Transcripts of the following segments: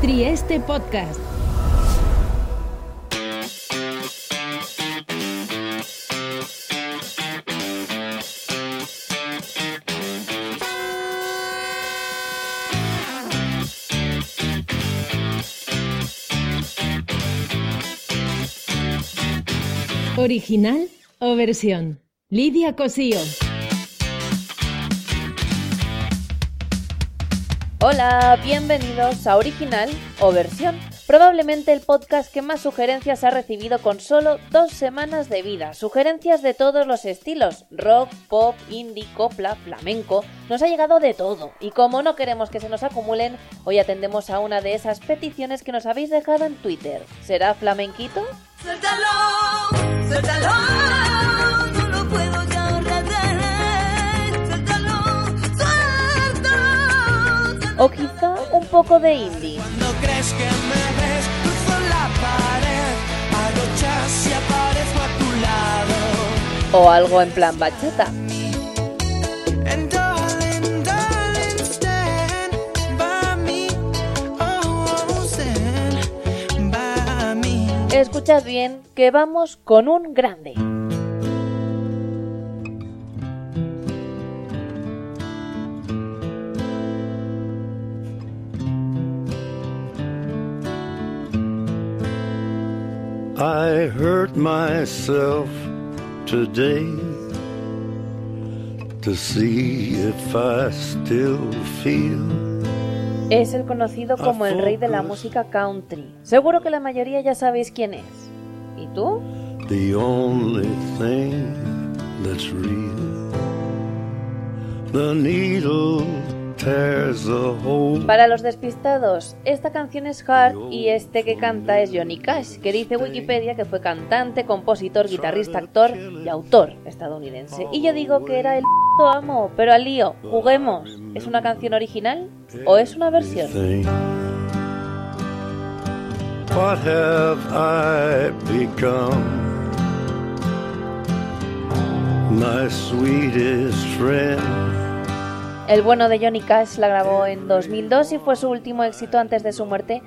Trieste Podcast. Original o versión. Lidia Cosío. Hola, bienvenidos a Original o versión. Probablemente el podcast que más sugerencias ha recibido con solo dos semanas de vida. Sugerencias de todos los estilos, rock, pop, indie, copla, flamenco. Nos ha llegado de todo. Y como no queremos que se nos acumulen, hoy atendemos a una de esas peticiones que nos habéis dejado en Twitter. ¿Será flamenquito? Suéltalo, suéltalo, O quizá un poco de indie. Cuando crees que me ves, cruzo la pared, hago chas y aparezco a tu lado. O algo en plan bachata. Oh, oh. Escuchad bien que vamos con un grande. I hurt myself today to see if I still feel. Es el conocido como el rey de la música country. Seguro que la mayoría ya sabéis quién es. ¿Y tú? The only thing that's real. The needle. Para los despistados, esta canción es hard y este que canta es Johnny Cash, que dice Wikipedia que fue cantante, compositor, guitarrista, actor y autor estadounidense. Y yo digo que era el amo, pero al lío, juguemos. ¿Es una canción original o es una versión? What have I become? My sweetest friend. El bueno de Johnny Cash la grabó en 2002 y fue su último éxito antes de su muerte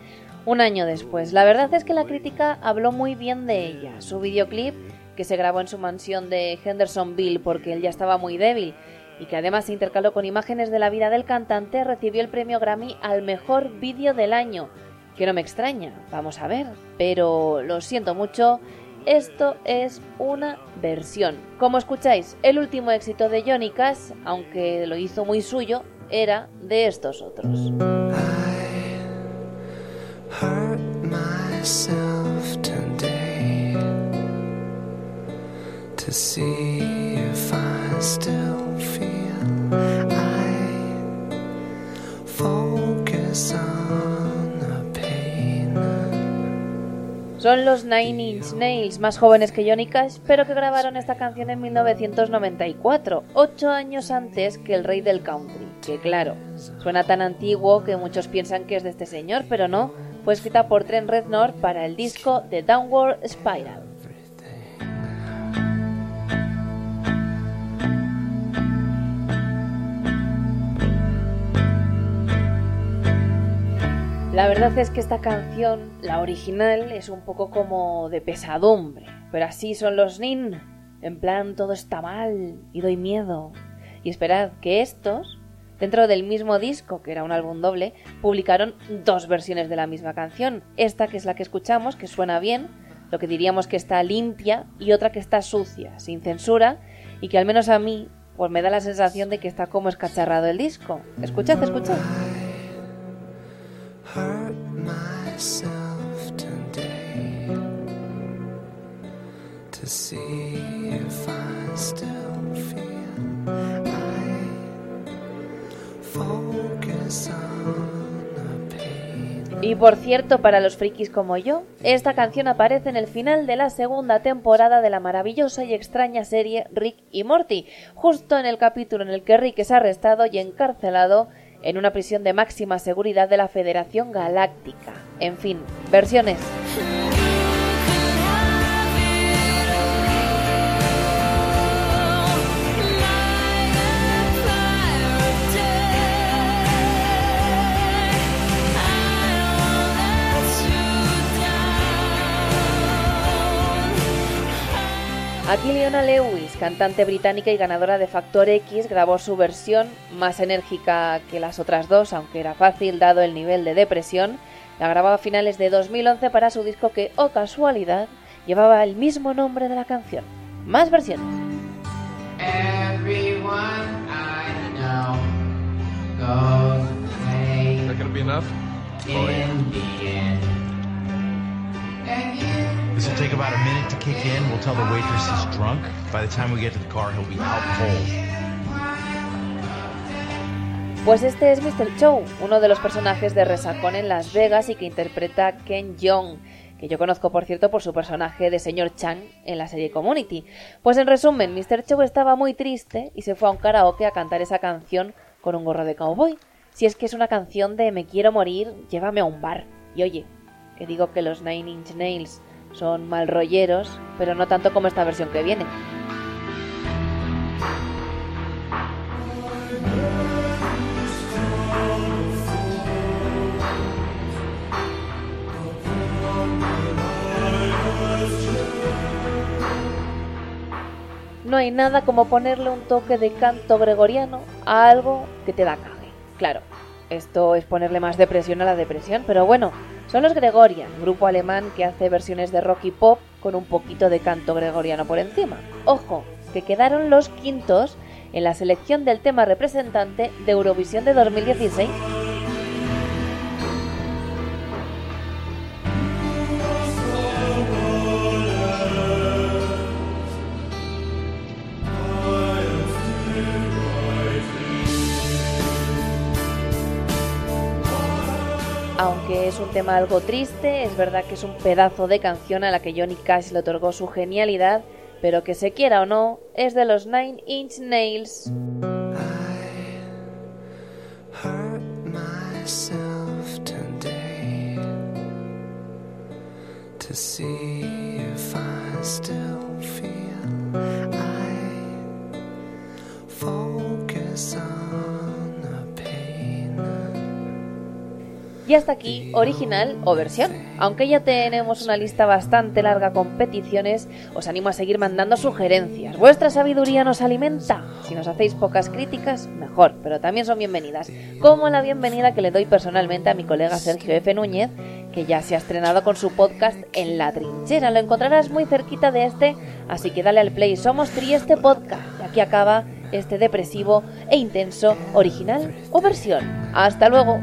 un año después. La verdad es que la crítica habló muy bien de ella. Su videoclip, que se grabó en su mansión de Hendersonville porque él ya estaba muy débil y que además se intercaló con imágenes de la vida del cantante, recibió el premio Grammy al mejor vídeo del año. Que no me extraña, vamos a ver. Pero lo siento mucho, esto es una versión. Como escucháis, el último éxito de Johnny Cash, aunque lo hizo muy suyo, era de estos otros. Son los Nine Inch Nails, más jóvenes que Johnny Cash, pero que grabaron esta canción en 1994, ocho años antes que el rey del country. Que claro, suena tan antiguo que muchos piensan que es de este señor, pero no, fue escrita por Trent Reznor para el disco The Downward Spiral. La verdad es que esta canción, la original, es un poco como de pesadumbre, pero así son los Nin, en plan todo está mal y doy miedo. Y esperad que estos, dentro del mismo disco, que era un álbum doble, publicaron dos versiones de la misma canción. Esta que es la que escuchamos, que suena bien, lo que diríamos que está limpia, y otra que está sucia, sin censura, y que al menos a mí, pues me da la sensación de que está como escacharrado el disco. Escuchad, escuchad. Hurt myself today to see if I still feel. I focus on Y por cierto, para los frikis como yo, esta canción aparece en el final de la segunda temporada de la maravillosa y extraña serie Rick y Morty, justo en el capítulo en el que Rick es arrestado y encarcelado en una prisión de máxima seguridad de la Federación Galáctica. En fin, versiones. Aquí Leona Lewis, cantante británica y ganadora de Factor X, grabó su versión más enérgica que las otras dos, aunque era fácil dado el nivel de depresión. La grabó a finales de 2011 para su disco que, oh casualidad, llevaba el mismo nombre de la canción. Más versiones. That be enough? A. Pues este es Mr. Chow, uno de los personajes de Resacón en Las Vegas y que interpreta Ken Jeong, que yo conozco por cierto por su personaje de señor Chang en la serie Community. Pues en resumen, Mr. Chow estaba muy triste y se fue a un karaoke a cantar esa canción con un gorro de cowboy. Si es que es una canción de Me quiero morir, llévame a un bar. Y oye, que digo que los Nine Inch Nails son mal rolleros, pero no tanto como esta versión que viene. No hay nada como ponerle un toque de canto gregoriano a algo que te da cague. Claro, esto es ponerle más depresión a la depresión, pero bueno, son los Gregorian, grupo alemán que hace versiones de rock y pop con un poquito de canto gregoriano por encima. Ojo, que quedaron los quintos en la selección del tema representante de Eurovisión de 2016. Aunque es un tema algo triste, es verdad que es un pedazo de canción a la que Johnny Cash le otorgó su genialidad, pero que se quiera o no, es de los Nine Inch Nails. Y hasta aquí, original o versión. Aunque ya tenemos una lista bastante larga con peticiones, os animo a seguir mandando sugerencias. Vuestra sabiduría nos alimenta. Si nos hacéis pocas críticas, mejor, pero también son bienvenidas. Como la bienvenida que le doy personalmente a mi colega Sergio F. Núñez, que ya se ha estrenado con su podcast En la Trinchera. Lo encontrarás muy cerquita de este, así que dale al play. Somos Trieste Podcast. Y aquí acaba este depresivo e intenso, original o versión. Hasta luego.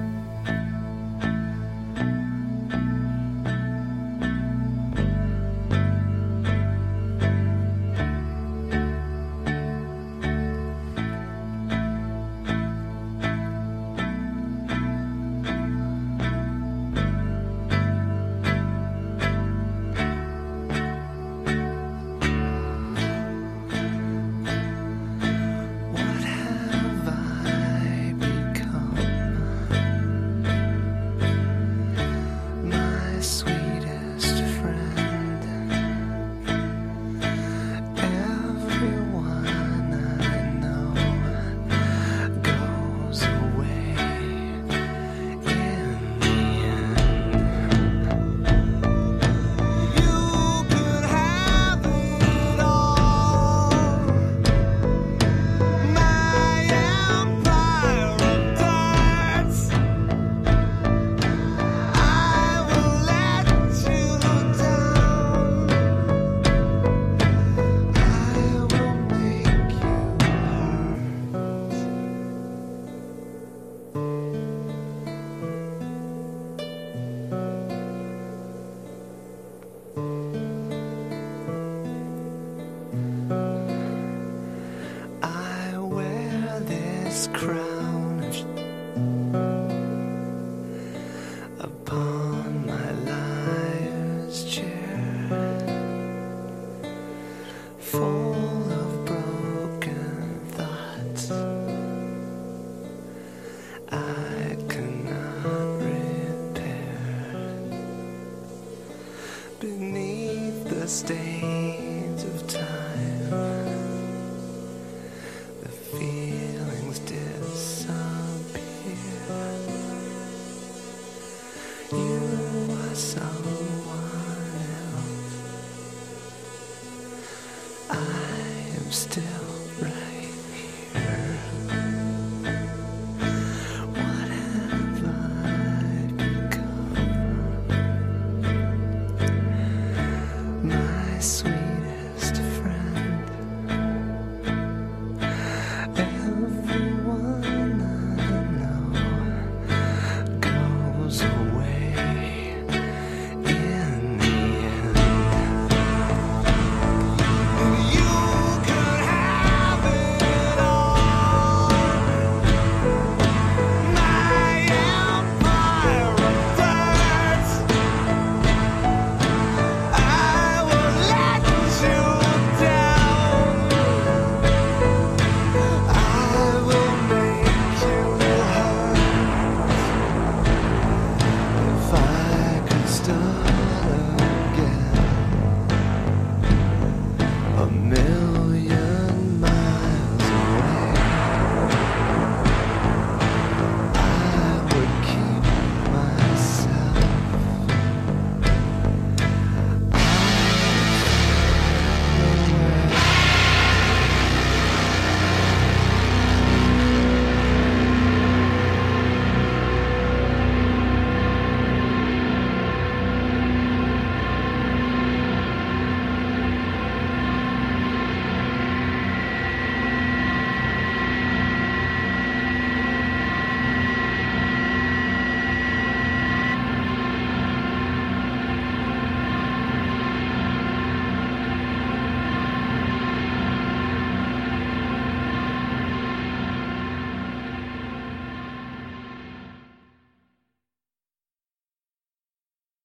I cannot repair. Beneath the stains of time, the feelings disappear. You are someone else. I am still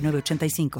906985.